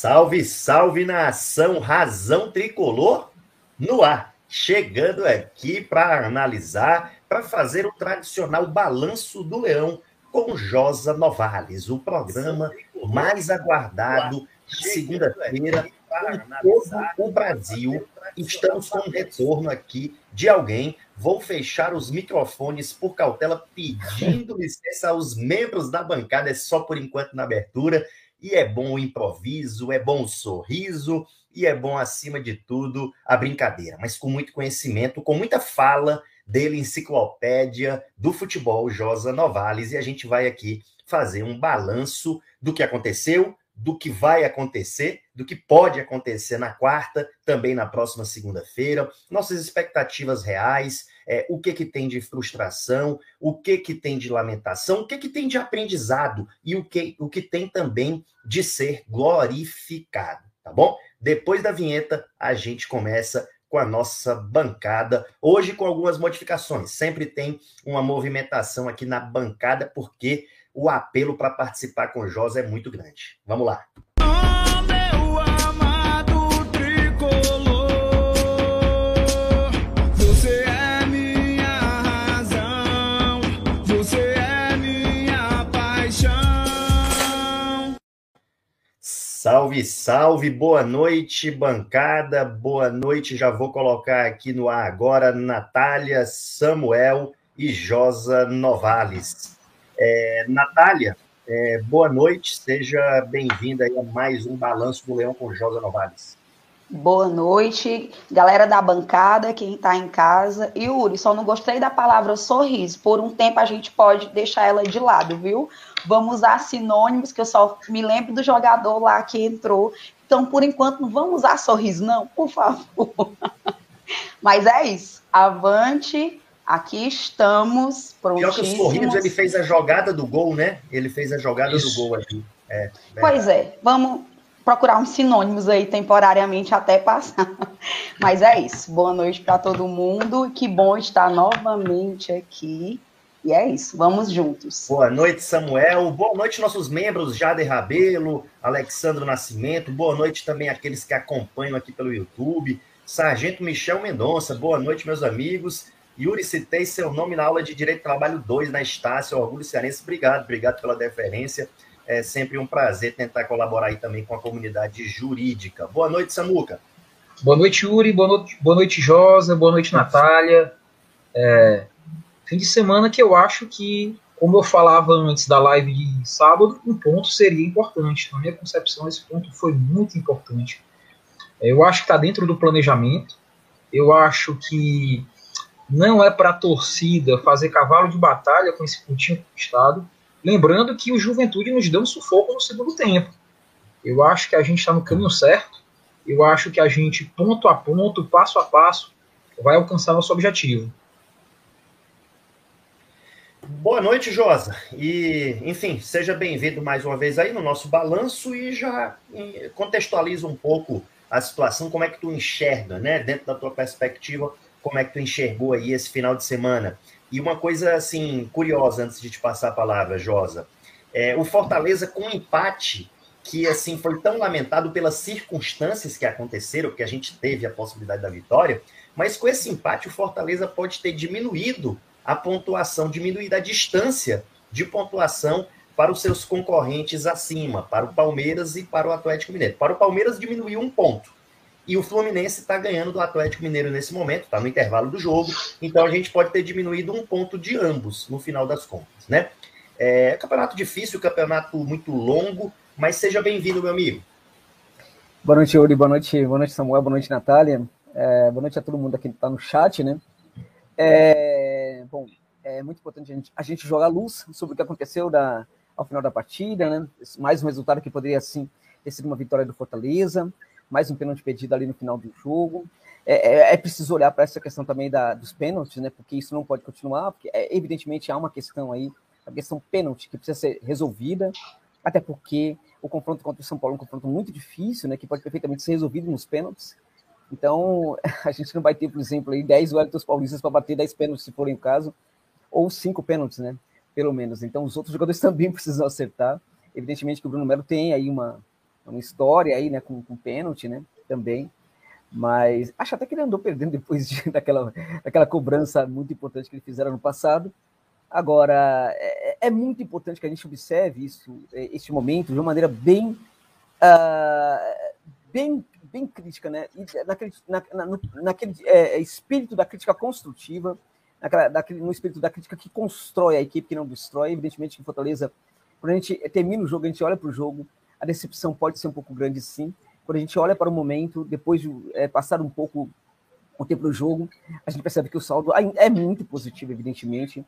Salve, salve nação Razão Tricolor no ar. Chegando aqui para analisar, para fazer o tradicional balanço do Leão com Josa Novales, o programa mais aguardado de segunda-feira em todo o Brasil. Estamos com um retorno aqui de alguém. Vou fechar os microfones por cautela, pedindo licença aos membros da bancada, é só por enquanto na abertura. E é bom o improviso, é bom o sorriso e é bom, acima de tudo, a brincadeira, mas com muito conhecimento, com muita fala dele, enciclopédia do futebol, Josa Novales, e a gente vai aqui fazer um balanço do que aconteceu, do que vai acontecer, do que pode acontecer na quarta, também na próxima segunda-feira, nossas expectativas reais, é, o que que tem de frustração, o que que tem de lamentação, o que que tem de aprendizado e o que, o que tem também de ser glorificado, tá bom? Depois da vinheta, a gente começa com a nossa bancada, hoje com algumas modificações. Sempre tem uma movimentação aqui na bancada, porque o apelo para participar com o é muito grande. Vamos lá. Salve, salve, boa noite, bancada, boa noite. Já vou colocar aqui no ar agora Natália, Samuel e Josa Novales. É, Natália, é, boa noite, seja bem-vinda a mais um Balanço do Leão com Josa Novales. Boa noite, galera da bancada, quem está em casa. Yuri, só não gostei da palavra sorriso. Por um tempo a gente pode deixar ela de lado, viu? Vamos usar sinônimos, que eu só me lembro do jogador lá que entrou. Então, por enquanto, não vamos usar sorriso, não, por favor. Mas é isso. Avante, Aqui estamos. Pior que o Sorriso, ele fez a jogada do gol, né? Ele fez a jogada Isso. do gol aqui. É, pois é, vamos procurar uns sinônimos aí temporariamente até passar. Mas é isso. Boa noite para todo mundo. Que bom estar novamente aqui. E é isso, vamos juntos. Boa noite, Samuel. Boa noite, nossos membros, Jade Rabelo, Alexandro Nascimento. Boa noite também àqueles que acompanham aqui pelo YouTube. Sargento Michel Mendonça. Boa noite, meus amigos. Yuri, citei seu nome na aula de Direito Trabalho 2 na Estácio, Orgulho Cearense. Obrigado, obrigado pela deferência. É sempre um prazer tentar colaborar aí também com a comunidade jurídica. Boa noite, Samuca. Boa noite, Yuri. Boa noite, boa noite Josa. Boa noite, Natália. É, fim de semana que eu acho que, como eu falava antes da live de sábado, um ponto seria importante. Na minha concepção, esse ponto foi muito importante. Eu acho que está dentro do planejamento. Eu acho que não é para a torcida fazer cavalo de batalha com esse pontinho conquistado. Lembrando que o Juventude nos deu um sufoco no segundo tempo. Eu acho que a gente está no caminho certo. Eu acho que a gente, ponto a ponto, passo a passo, vai alcançar nosso objetivo. Boa noite, Josa. E, enfim, seja bem-vindo mais uma vez aí no nosso balanço e já contextualiza um pouco a situação, como é que tu enxerga, né, dentro da tua perspectiva, como é que tu enxergou aí esse final de semana. E uma coisa, assim, curiosa, antes de te passar a palavra, Josa. É, o Fortaleza com um empate que, assim, foi tão lamentado pelas circunstâncias que aconteceram, que a gente teve a possibilidade da vitória, mas com esse empate o Fortaleza pode ter diminuído a pontuação, diminuído a distância de pontuação para os seus concorrentes acima, para o Palmeiras e para o Atlético Mineiro. Para o Palmeiras diminuiu um ponto, e o Fluminense está ganhando do Atlético Mineiro nesse momento, está no intervalo do jogo, então a gente pode ter diminuído um ponto de ambos no final das contas, né? É campeonato difícil, campeonato muito longo, mas seja bem-vindo, meu amigo. Boa noite, Yuri, boa noite, boa noite, Samuel, boa noite, Natália, é, boa noite a todo mundo aqui que está no chat, né? É, bom, é muito importante a gente, a gente jogar luz sobre o que aconteceu da, ao final da partida, né? Mais um resultado que poderia, sim, ter sido uma vitória do Fortaleza, mais um pênalti pedido ali no final do jogo. É, é, é preciso olhar para essa questão também da, dos pênaltis, né? Porque isso não pode continuar, porque é, evidentemente há uma questão aí, a questão pênalti, que precisa ser resolvida, até porque o confronto contra o São Paulo é um confronto muito difícil, né? Que pode perfeitamente ser resolvido nos pênaltis. Então, a gente não vai ter, por exemplo, aí 10 Wellingtons paulistas para bater 10 pênaltis, se forem o caso, ou 5 pênaltis, né? Pelo menos. Então, os outros jogadores também precisam acertar. Evidentemente que o Bruno Melo tem aí uma, uma história aí, né, com, com pênalti, né, também. Mas acho até que ele andou perdendo depois de, daquela, daquela cobrança muito importante que ele fizeram no passado. Agora, é, é, muito importante que a gente observe isso, é, este momento, de uma maneira bem, uh, bem, bem crítica, né? E naquele, na, na, naquele é, espírito da crítica construtiva, naquela, naquele, no espírito da crítica que constrói a equipe, que não destrói. Evidentemente que Fortaleza, quando a gente termina o jogo, a gente olha para o jogo, a decepção pode ser um pouco grande, sim. Quando a gente olha para o momento, depois de é, passar um pouco o tempo do jogo, a gente percebe que o saldo é muito positivo, evidentemente.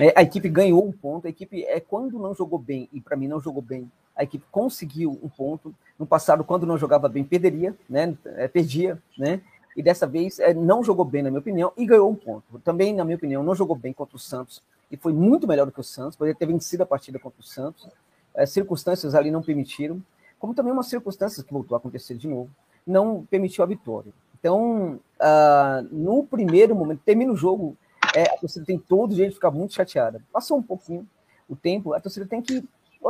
É, a equipe ganhou um ponto, a equipe, é quando não jogou bem, e para mim não jogou bem, a equipe conseguiu um ponto. No passado, quando não jogava bem, perderia, né? É, perdia, né? E dessa vez é, não jogou bem, na minha opinião, e ganhou um ponto. Também, na minha opinião, não jogou bem contra o Santos, e foi muito melhor do que o Santos, poderia ter vencido a partida contra o Santos. É, circunstâncias ali não permitiram, como também umas circunstâncias que voltou a acontecer de novo, não permitiu a vitória. Então, uh, no primeiro momento, termina o jogo é, a torcida tem todo o direito de ficar muito chateada. Passou um pouquinho o tempo, a torcida tem que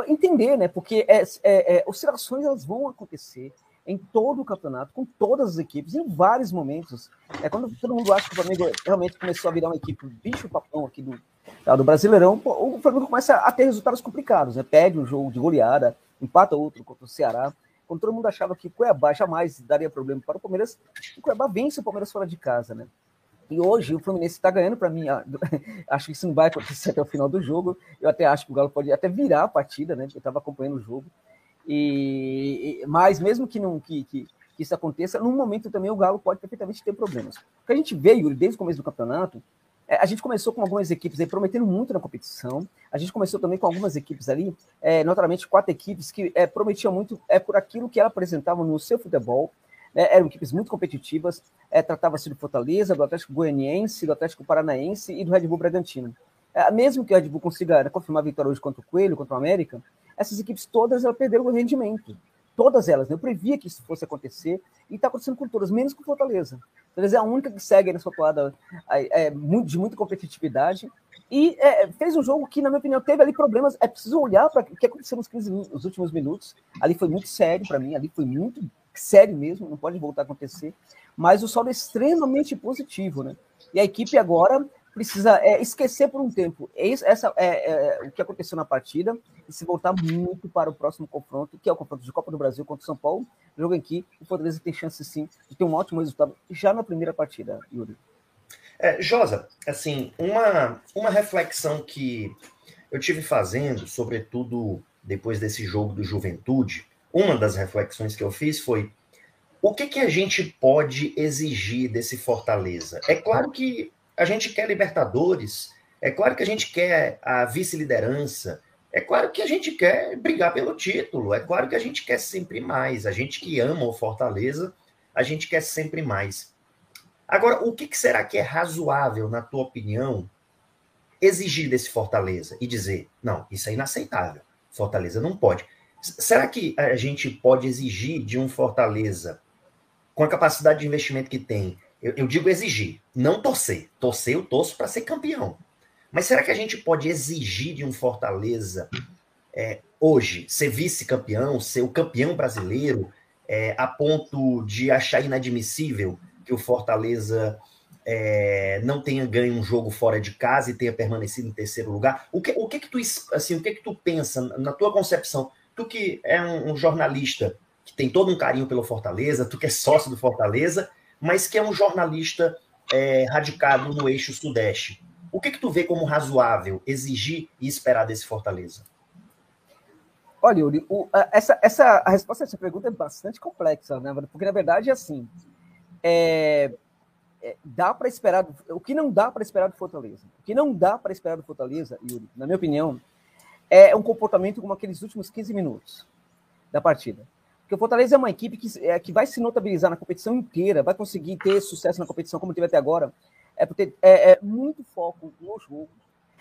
entender, né? Porque é, é, é, oscilações elas vão acontecer em todo o campeonato, com todas as equipes, em vários momentos. É quando todo mundo acha que o Flamengo realmente começou a virar uma equipe bicho-papão aqui do, tá, do Brasileirão, o Flamengo começa a ter resultados complicados, né? Perde um jogo de goleada, empata outro contra o Ceará. Quando todo mundo achava que Cuiabá jamais daria problema para o Palmeiras, o Cuiabá vence o Palmeiras fora de casa, né? E hoje o Fluminense está ganhando para mim. Acho que isso não vai acontecer até o final do jogo. Eu até acho que o Galo pode até virar a partida, né? Eu estava acompanhando o jogo. E, mas mesmo que não que, que, que, isso aconteça, num momento também o Galo pode perfeitamente ter problemas. O que a gente Yuri, desde o começo do campeonato, a gente começou com algumas equipes aí prometendo muito na competição. A gente começou também com algumas equipes ali, é, quatro equipes que é, prometiam muito é, por aquilo que ela apresentava no seu futebol né, eram equipes muito competitivas, é, tratava-se do Fortaleza, do Atlético Goianiense, do Atlético Paranaense e do Red Bull Bragantino. É, mesmo que o Red Bull consiga confirmar a vitória hoje contra o Coelho, contra o América, essas equipes todas elas perderam o rendimento. Todas elas. Né? Eu previa que isso fosse acontecer e está acontecendo com todas, menos com o Fortaleza. Fortaleza é a única que segue nessa toada é, de muita competitividade e é, fez um jogo que, na minha opinião, teve ali problemas. É preciso olhar para o que aconteceu nos 15 nos últimos minutos. Ali foi muito sério para mim, ali foi muito sério mesmo, não pode voltar a acontecer. Mas o saldo é extremamente positivo, né? E a equipe agora precisa é, esquecer por um tempo essa é, é, o que aconteceu na partida e se voltar muito para o próximo confronto, que é o confronto de Copa do Brasil contra o São Paulo, jogo em que o Fortaleza tem chance sim de ter um ótimo resultado já na primeira partida, Yuri. É, Josa, assim, uma, uma reflexão que eu tive fazendo, sobretudo depois desse jogo do Juventude, uma das reflexões que eu fiz foi o que, que a gente pode exigir desse Fortaleza? É claro que a gente quer Libertadores, é claro que a gente quer a vice-liderança, é claro que a gente quer brigar pelo título, é claro que a gente quer sempre mais. A gente que ama o Fortaleza, a gente quer sempre mais. Agora, o que, será que é razoável, na tua opinião, exigir desse Fortaleza e dizer, não, isso é inaceitável, Fortaleza não pode. Será que a gente pode exigir de um Fortaleza, com a capacidade de investimento que tem, eu, eu digo exigir, não torcer. Torcer eu torço para ser campeão. Mas será que a gente pode exigir de um Fortaleza é, hoje ser vice-campeão, ser o campeão brasileiro, é, a ponto de achar inadmissível que o Fortaleza é, não tenha ganho um jogo fora de casa e tenha permanecido em terceiro lugar? O que, o que que tu assim, o que que tu pensa na tua concepção? tu que é um, um, jornalista que tem todo um carinho pelo Fortaleza, tu que é sócio do Fortaleza, mas que é um jornalista é, radicado no eixo sudeste. O que, que tu vê como razoável exigir e esperar desse Fortaleza? Olha, Yuri, o, essa, essa, a resposta a essa pergunta é bastante complexa, né? Porque na verdade é assim: é, é, dá para esperar. O que não dá para esperar do Fortaleza? O que não dá para esperar do Fortaleza, Yuri, na minha opinião, é um comportamento como aqueles últimos 15 minutos da partida. Porque o Fortaleza é uma equipe que, é, que vai se notabilizar na competição inteira, vai conseguir ter sucesso na competição como teve até agora, é porque é, é muito foco no jogo,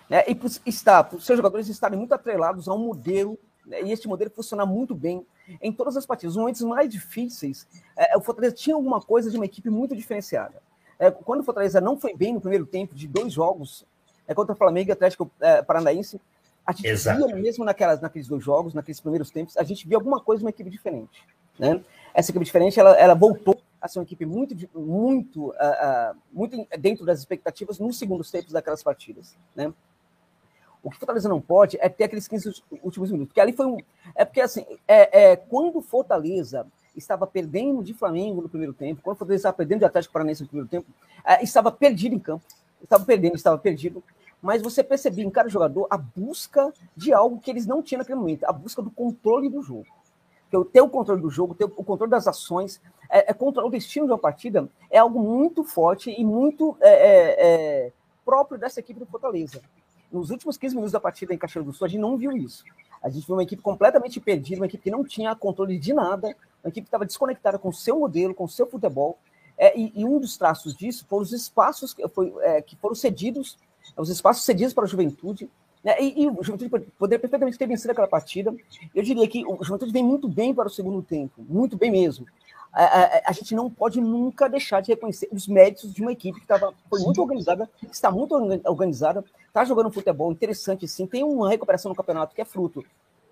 né? e por, está, por seus jogadores estarem muito atrelados a um modelo, né? e este modelo funcionar muito bem em todas as partidas. Os momentos mais difíceis, é, o Fortaleza tinha alguma coisa de uma equipe muito diferenciada. É, quando o Fortaleza não foi bem no primeiro tempo de dois jogos, é contra o Flamengo e Atlético é, Paranaense, a gente Exato. via mesmo naquelas, naqueles dois jogos, naqueles primeiros tempos, a gente via alguma coisa uma equipe diferente. Né? Essa equipe diferente, ela, ela voltou a ser uma equipe muito, muito, uh, uh, muito dentro das expectativas nos segundos tempos daquelas partidas. Né? O que o Fortaleza não pode é ter aqueles 15 últimos minutos. Porque ali foi um. É porque, assim, é, é, quando o Fortaleza estava perdendo de Flamengo no primeiro tempo, quando o Fortaleza estava perdendo de Atlético Paranaense no primeiro tempo, é, estava perdido em campo. Estava perdendo, estava perdido mas você percebia em cada jogador a busca de algo que eles não tinham naquele momento, a busca do controle do jogo. Ter o controle do jogo, ter o controle das ações, é, é controlar o destino de uma partida é algo muito forte e muito é, é, é próprio dessa equipe do Fortaleza. Nos últimos 15 minutos da partida em Caxias do Sul, a gente não viu isso. A gente viu uma equipe completamente perdida, uma equipe que não tinha controle de nada, uma equipe que estava desconectada com o seu modelo, com o seu futebol. É, e, e, um dos traços disso foram os espaços que, foi, é, que foram cedidos os espaços cedidos para a juventude. Né? E, e o Juventude poderia perfeitamente ter vencido aquela partida. Eu diria que o Juventude vem muito bem para o segundo tempo, muito bem mesmo. A, a, a, gente não pode nunca deixar de reconhecer os méritos de uma equipe que tava, foi muito organizada, está muito organizada, está jogando futebol interessante, sim, tem uma recuperação no campeonato que é fruto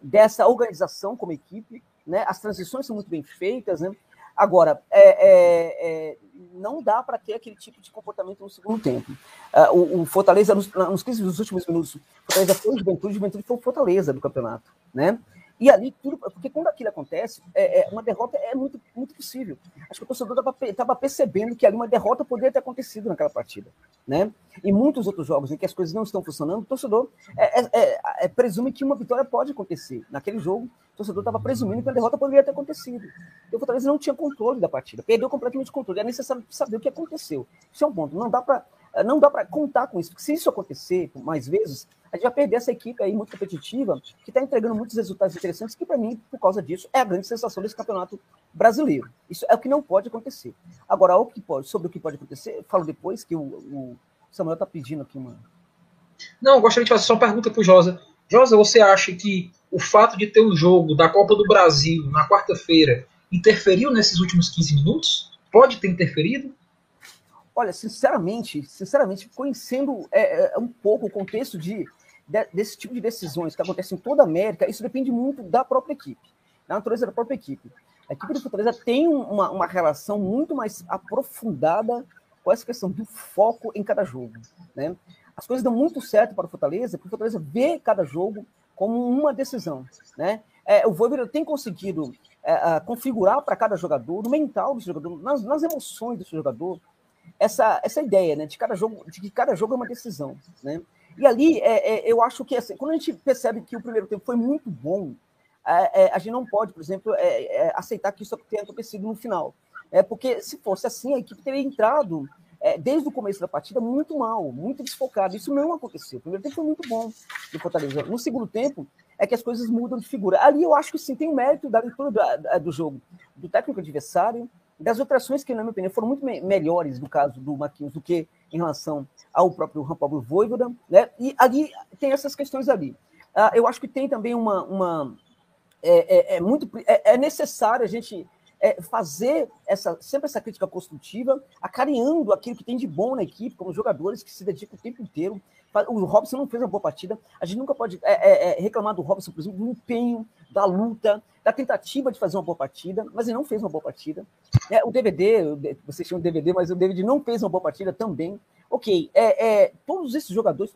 dessa organização como equipe, né? As transições são muito bem feitas, né? Agora, é, é, é, não dá para ter aquele tipo de comportamento no segundo tempo. Uh, o, o, Fortaleza, nos, nos 15 dos últimos minutos, Fortaleza foi o Juventude, Juventude foi o Fortaleza do campeonato, né? E ali, tudo, porque quando aquilo acontece, é, é, uma derrota é muito, muito possível. Acho que o torcedor estava percebendo que ali uma derrota poderia ter acontecido naquela partida. Né? E muitos outros jogos em que as coisas não estão funcionando, o torcedor é, é, é presume que uma vitória pode acontecer. Naquele jogo, o torcedor estava presumindo que a derrota poderia ter acontecido. E o Fortaleza não tinha controle da partida, perdeu completamente o controle. É necessário saber o que aconteceu. Isso é um ponto. Não dá para não dá para contar com isso, porque se isso acontecer mais vezes, a gente vai perder essa equipe aí muito competitiva, que está entregando muitos resultados interessantes, que para mim, por causa disso, é a grande sensação desse campeonato brasileiro. Isso é o que não pode acontecer. Agora, o que pode, sobre o que pode acontecer, falo depois que o, o Samuel está pedindo aqui uma. Não, gostaria de fazer só uma pergunta para o Josa. Josa, você acha que o fato de ter um jogo da Copa do Brasil na quarta-feira interferiu nesses últimos 15 minutos? Pode ter interferido? Olha, sinceramente, sinceramente, conhecendo é, é, um pouco o contexto de, de, desse tipo de decisões que acontecem em toda a América, isso depende muito da própria equipe, da natureza da própria equipe. A equipe do Fortaleza tem uma, uma relação muito mais aprofundada com essa questão do foco em cada jogo. Né? As coisas dão muito certo para o Fortaleza, porque o Fortaleza vê cada jogo como uma decisão. Né? É, o Voivoda tem conseguido é, configurar para cada jogador, no mental do jogador, nas, nas emoções do jogador, essa, essa ideia, né, de cada jogo, de que cada jogo é uma decisão, né? E ali, é, é, eu acho que assim, quando a gente percebe que o primeiro tempo foi muito bom, é, é a gente não pode, por exemplo, aceitar que isso tenha acontecido no final. É porque se fosse assim, a equipe teria entrado desde o começo da partida muito mal, muito desfocado. Isso não aconteceu. O primeiro tempo foi muito bom do Fortaleza. No segundo tempo, é que as coisas mudam de figura. Ali eu acho que sim, tem o mérito da leitura do, do jogo, do técnico adversário, das alterações que, na minha opinião, foram muito me melhores no caso do Marquinhos do que em relação ao próprio Juan Pablo Voivoda, né? E ali tem essas questões ali. Uh, eu acho que tem também uma... uma é, é, é muito é, é, necessário a gente é, fazer essa, sempre essa crítica construtiva, acarinhando aquilo que tem de bom na equipe, como jogadores que se dedicam o tempo inteiro. O Robson não fez uma boa partida. A gente nunca pode é, é, reclamar do Robson, por exemplo, do empenho, da luta, da tentativa de fazer uma boa partida, mas ele não fez uma boa partida. É, o DVD, vocês tinham DVD, mas o David não fez uma boa partida também. Ok, é, é, todos esses jogadores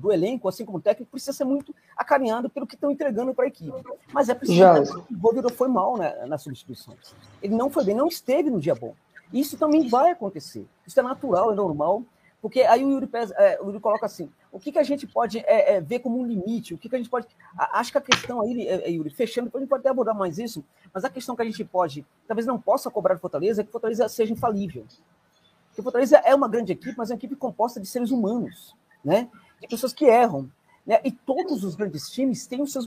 do elenco, assim como o técnico, precisa ser muito acarinhado pelo que estão entregando para a equipe. Mas é preciso que o Voivoda foi mal né, nas substituições. Ele não foi bem, não esteve no dia bom. Isso também vai acontecer. Isso é natural, é normal. Porque aí o Yuri, é, o Yuri coloca assim: o que, que a gente pode é, é, ver como um limite? O que, que a gente pode. Acho que a questão aí, é, é, Yuri, fechando, depois a gente pode até abordar mais isso, mas a questão que a gente pode, talvez não possa cobrar do Fortaleza, é que o Fortaleza seja infalível. Porque o Fortaleza é uma grande equipe, mas é uma equipe composta de seres humanos, né? De pessoas que erram. Né? E todos os grandes times têm os seus